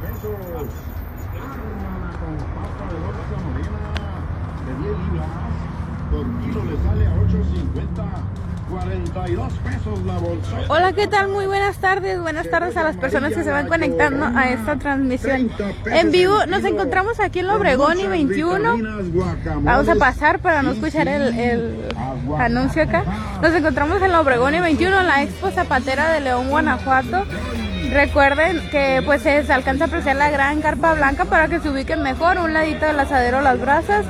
pesos. Con pasta de bolsa morena de 10 libras. Por kilo le sale a 8.50. 42 pesos la bolsa. Hola, ¿qué tal? Muy buenas tardes. Buenas tardes a las personas que se van conectando a esta transmisión en vivo. Nos encontramos aquí en la Obregón y 21. Vamos a pasar para no escuchar el, el anuncio acá. Nos encontramos en la Obregón y 21, en la Expo Zapatera de León, Guanajuato. Recuerden que pues se alcanza a apreciar la gran carpa blanca para que se ubiquen mejor, un ladito del asadero Las Brasas.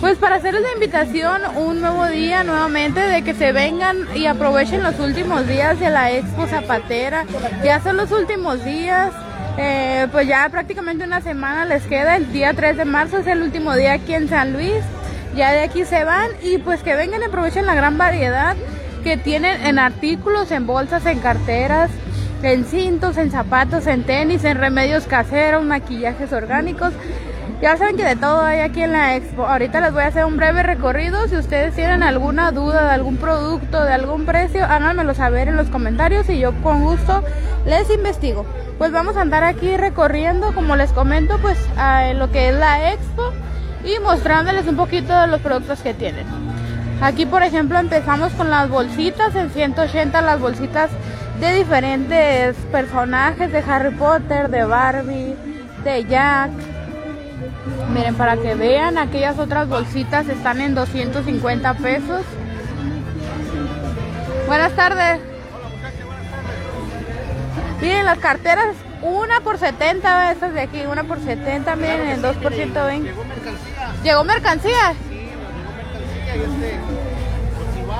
Pues para hacerles la invitación un nuevo día nuevamente de que se vengan y aprovechen los últimos días de la Expo Zapatera. Ya son los últimos días. Eh, pues ya prácticamente una semana les queda. El día 3 de marzo es el último día aquí en San Luis. Ya de aquí se van y pues que vengan y aprovechen la gran variedad que tienen en artículos, en bolsas, en carteras, en cintos, en zapatos, en tenis, en remedios caseros, maquillajes orgánicos. Ya saben que de todo hay aquí en la expo. Ahorita les voy a hacer un breve recorrido. Si ustedes tienen alguna duda de algún producto, de algún precio, háganmelo saber en los comentarios y yo con gusto les investigo. Pues vamos a andar aquí recorriendo, como les comento, pues a lo que es la expo y mostrándoles un poquito de los productos que tienen. Aquí, por ejemplo, empezamos con las bolsitas en 180, las bolsitas de diferentes personajes de Harry Potter, de Barbie, de Jack Miren, para que vean, aquellas otras bolsitas están en 250 pesos. Buenas tardes. Miren, las carteras, una por 70, estas de aquí, una por 70, miren, en 2 por 120. Llegó mercancía. ¿Llegó mercancía? Sí, llegó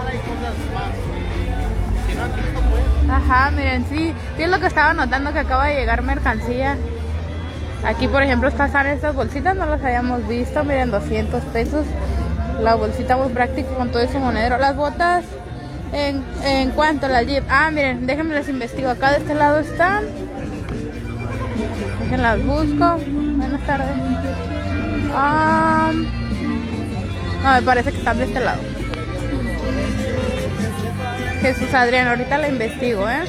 mercancía Ajá, miren, sí, sí es lo que estaba notando que acaba de llegar mercancía. Aquí, por ejemplo, están estas bolsitas, no las habíamos visto, miren, 200 pesos. La bolsita muy práctica con todo ese monedero. Las botas, en, en cuanto a la Jeep. Ah, miren, déjenme las investigo. Acá de este lado están. Déjenlas busco. Buenas tardes. Ah, no, me parece que están de este lado. Jesús Adrián, ahorita la investigo, ¿eh?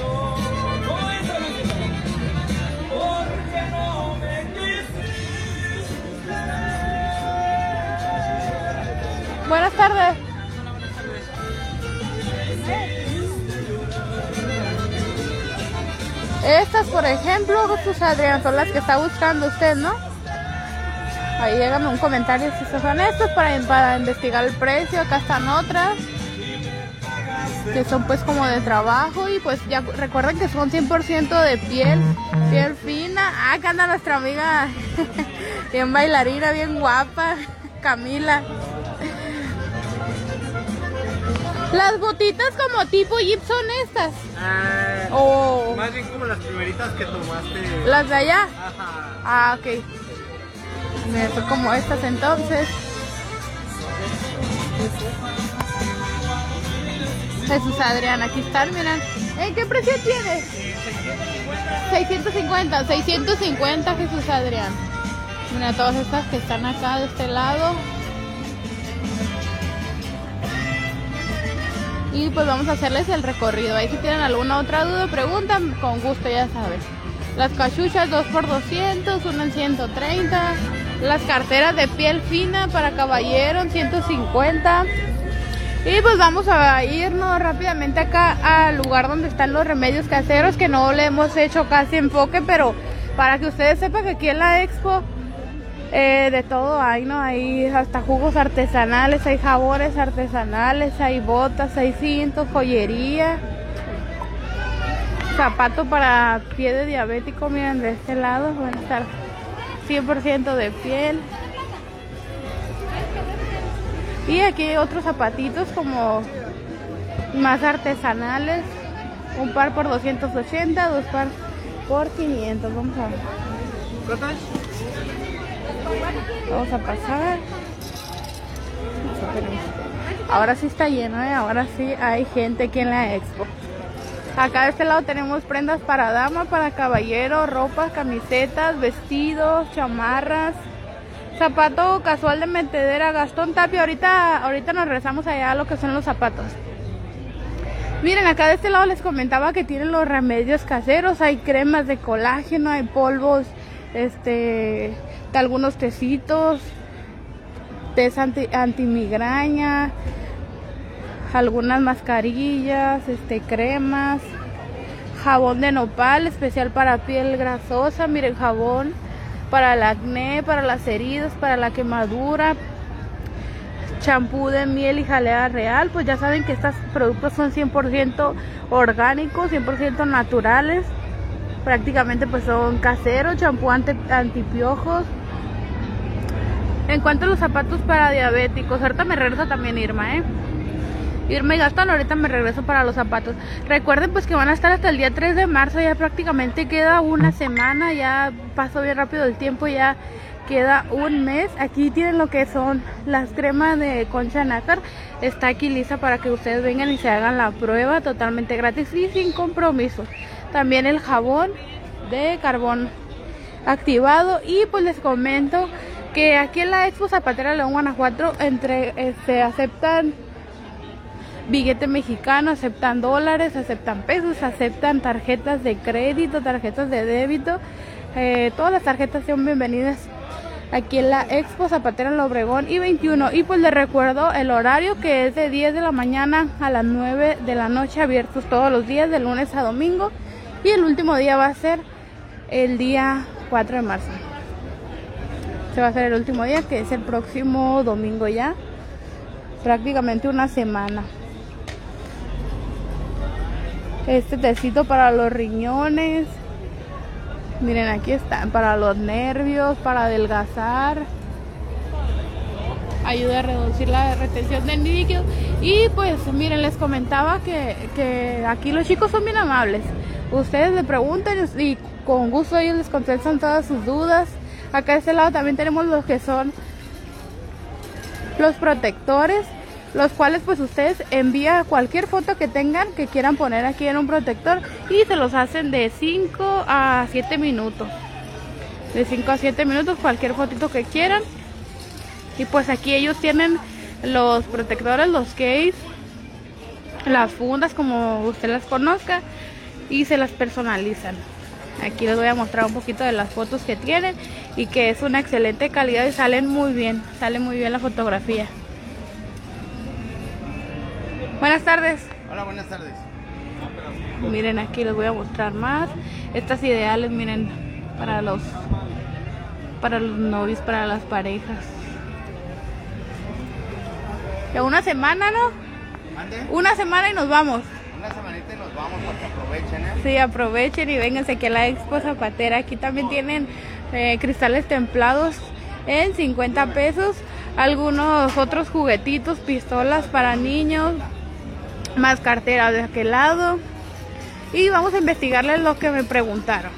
Buenas tardes. Estas, por ejemplo, Jesús Adrián, son las que está buscando usted, ¿no? Ahí llegame un comentario si son estas para, para investigar el precio. Acá están otras que son pues como de trabajo y pues ya recuerden que son 100% de piel, piel fina. Ah, acá anda nuestra amiga bien bailarina, bien guapa, Camila. Las botitas como tipo Jeep son estas. Ah, oh. Más bien como las primeritas que tomaste. ¿Las de allá? Ajá. Ah, ok. Me fue como estas entonces. Jesús Adrián, aquí están, miren. ¿En qué precio tienes? 650. 650, 650 Jesús Adrián. Mira todas estas que están acá de este lado. y pues vamos a hacerles el recorrido. Ahí si tienen alguna otra duda, preguntan, con gusto ya sabes. Las cachuchas 2 por 200, una en 130. Las carteras de piel fina para caballero en 150. Y pues vamos a irnos rápidamente acá al lugar donde están los remedios caseros, que no le hemos hecho casi enfoque, pero para que ustedes sepan que aquí en la expo eh, de todo hay, ¿no? Hay hasta jugos artesanales, hay jabones artesanales, hay botas, hay cintos, joyería. Zapato para pie de diabético, miren de este lado, van a estar 100% de piel. Y aquí hay otros zapatitos como más artesanales. Un par por 280, dos par por 500. Vamos a. Vamos a pasar. Ahora sí está lleno, ¿eh? ahora sí hay gente aquí en la expo. Acá de este lado tenemos prendas para dama, para caballero, ropa, camisetas, vestidos, chamarras, zapato casual de metedera, Gastón Tapia. Ahorita, ahorita nos regresamos allá a lo que son los zapatos. Miren, acá de este lado les comentaba que tienen los remedios caseros, hay cremas de colágeno, hay polvos este, de algunos tecitos, test anti, antimigraña, algunas mascarillas, este, cremas, jabón de nopal especial para piel grasosa, miren jabón para el acné, para las heridas, para la quemadura, champú de miel y jalea real, pues ya saben que estos productos son 100% orgánicos, 100% naturales, prácticamente pues son caseros, champú anti, antipiojos. En cuanto a los zapatos para diabéticos, ahorita me regreso también Irma, ¿eh? Irma y Gastón, ahorita me regreso para los zapatos. Recuerden pues que van a estar hasta el día 3 de marzo, ya prácticamente queda una semana, ya pasó bien rápido el tiempo, ya queda un mes. Aquí tienen lo que son las cremas de concha nácar. Está aquí lista para que ustedes vengan y se hagan la prueba totalmente gratis y sin compromiso. También el jabón de carbón activado y pues les comento que aquí en la Expo Zapatera León Guanajuato entre se este, aceptan billete mexicano, aceptan dólares, aceptan pesos, aceptan tarjetas de crédito, tarjetas de débito. Eh, todas las tarjetas son bienvenidas aquí en la Expo Zapatera en Obregón y 21. Y pues les recuerdo el horario que es de 10 de la mañana a las 9 de la noche, abiertos todos los días, de lunes a domingo. Y el último día va a ser el día 4 de marzo. Se va a hacer el último día, que es el próximo domingo ya. Prácticamente una semana. Este tecito para los riñones Miren, aquí están para los nervios, para adelgazar. Ayuda a reducir la retención de líquido. Y pues miren, les comentaba que, que aquí los chicos son bien amables. Ustedes le preguntan y con gusto ellos les contestan todas sus dudas. Acá de este lado también tenemos los que son los protectores los cuales pues ustedes envían cualquier foto que tengan que quieran poner aquí en un protector y se los hacen de 5 a 7 minutos. De 5 a 7 minutos cualquier fotito que quieran. Y pues aquí ellos tienen los protectores los case las fundas como usted las conozca y se las personalizan. Aquí les voy a mostrar un poquito de las fotos que tienen y que es una excelente calidad y salen muy bien sale muy bien la fotografía Buenas tardes. Hola, buenas tardes. Miren, aquí les voy a mostrar más. Estas ideales, miren, para los para los novios, para las parejas. Ya una semana, ¿no? Una semana y nos vamos. Una semanita y nos vamos para que aprovechen, ¿eh? Sí, aprovechen y vénganse a la Expo Zapatera. Aquí también tienen eh, cristales templados en 50 pesos. Algunos otros juguetitos, pistolas para niños, más cartera de aquel lado. Y vamos a investigarles lo que me preguntaron.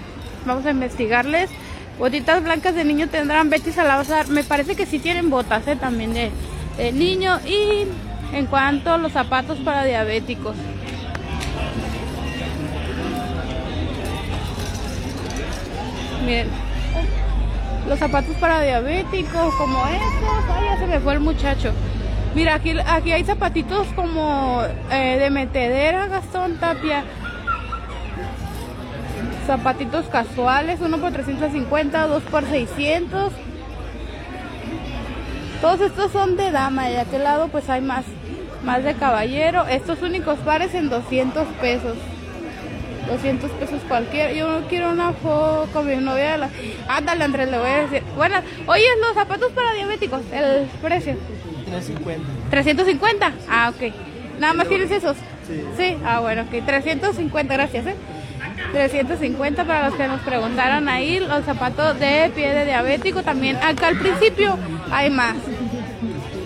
Vamos a investigarles. Botitas blancas de niño tendrán Betty Salazar. Me parece que sí tienen botas ¿eh? también de, de niño. Y en cuanto a los zapatos para diabéticos. Miren, los zapatos para diabéticos como estos. Ay, ya se me fue el muchacho. Mira, aquí, aquí hay zapatitos como eh, de metedera, Gastón Tapia. Zapatitos casuales, uno por 350, dos por 600. Todos estos son de dama y de aquel lado pues hay más, más de caballero. Estos únicos pares en 200 pesos. 200 pesos cualquiera. Yo no quiero una foto con mi novia. La... Ándale, Andrés, le voy a decir. Oye, los zapatos para diabéticos, el precio. 350. 350. Ah, ok. Nada más tienes esos. Sí. Sí, ah, bueno, ok. 350, gracias, ¿eh? 350 para los que nos preguntaron ahí, los zapatos de pie de diabético también. Acá al principio hay más.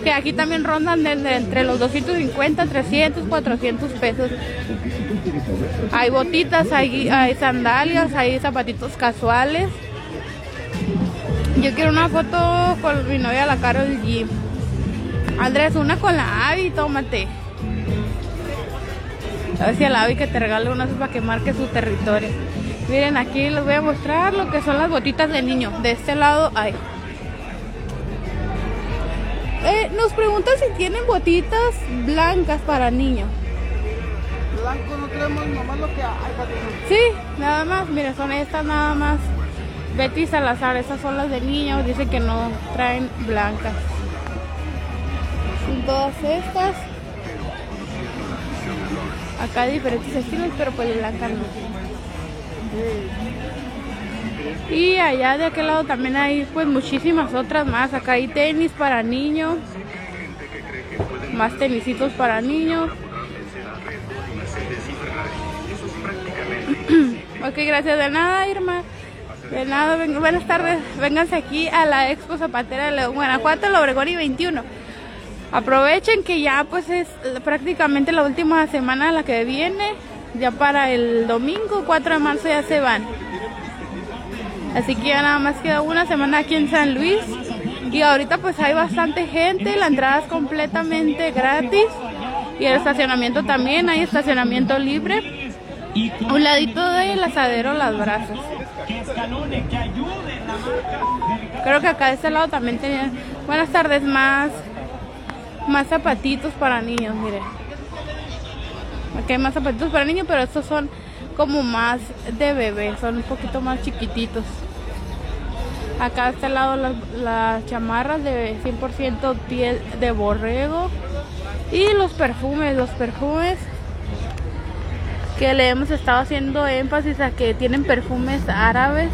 Que aquí también rondan entre los 250, 300, 400 pesos. Hay botitas, hay, hay sandalias, hay zapatitos casuales. Yo quiero una foto con mi novia, la Carol G. Andrés, una con la Avi, tómate. A ver si a la Avi que te regale unas para que marque su territorio. Miren, aquí les voy a mostrar lo que son las botitas de niño. De este lado hay. Eh, nos preguntan si tienen botitas blancas para niños. Blanco no tenemos nomás lo que hay. Sí, nada más. Mira, son estas nada más. Betty Salazar, esas son las de niños, dice que no traen blancas. Todas estas. Acá hay diferentes estilos, pero pues blancas no. Y allá de aquel lado también hay pues muchísimas otras más. Acá hay tenis para niños. Más tenisitos para niños. ok, gracias. De nada, Irma. De nada, buenas tardes. Vénganse aquí a la Expo Zapatera de León, Guanajuato, el Obregón y 21. Aprovechen que ya pues es prácticamente la última semana la que viene. Ya para el domingo 4 de marzo ya se van. Así que ya nada más queda una semana aquí en San Luis. Y ahorita pues hay bastante gente, la entrada es completamente gratis. Y el estacionamiento también, hay estacionamiento libre. Un ladito del asadero Las Brazos. Creo que acá de este lado también tenían buenas tardes más más zapatitos para niños, mire. Aquí hay más zapatitos para niños, pero estos son como más de bebé, son un poquito más chiquititos. Acá a este lado las, las chamarras de 100% piel de borrego. Y los perfumes, los perfumes que le hemos estado haciendo énfasis a que tienen perfumes árabes.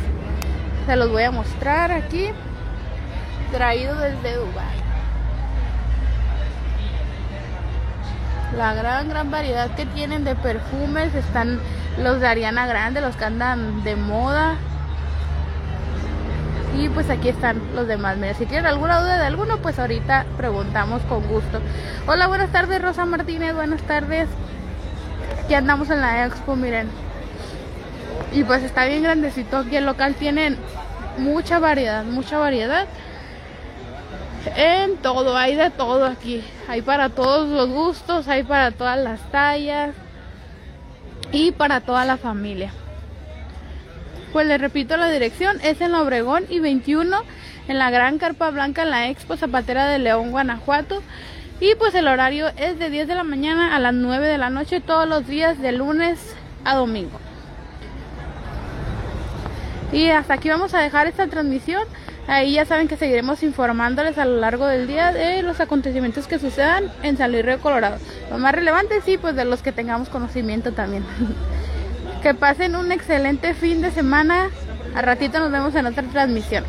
Se los voy a mostrar aquí. Traído desde Dubai. La gran, gran variedad que tienen de perfumes. Están los de Ariana Grande, los que andan de moda. Y pues aquí están los demás. Mira, si tienen alguna duda de alguno, pues ahorita preguntamos con gusto. Hola, buenas tardes, Rosa Martínez. Buenas tardes. Aquí andamos en la expo, miren. Y pues está bien grandecito. Aquí el local tienen mucha variedad, mucha variedad. En todo, hay de todo aquí. Hay para todos los gustos, hay para todas las tallas y para toda la familia. Pues les repito la dirección, es en Obregón y 21 en la Gran Carpa Blanca en la Expo Zapatera de León, Guanajuato. Y pues el horario es de 10 de la mañana a las 9 de la noche todos los días de lunes a domingo. Y hasta aquí vamos a dejar esta transmisión. Ahí ya saben que seguiremos informándoles a lo largo del día de los acontecimientos que sucedan en San Luis Río Colorado. Lo más relevante sí, pues de los que tengamos conocimiento también. que pasen un excelente fin de semana. A ratito nos vemos en otra transmisión.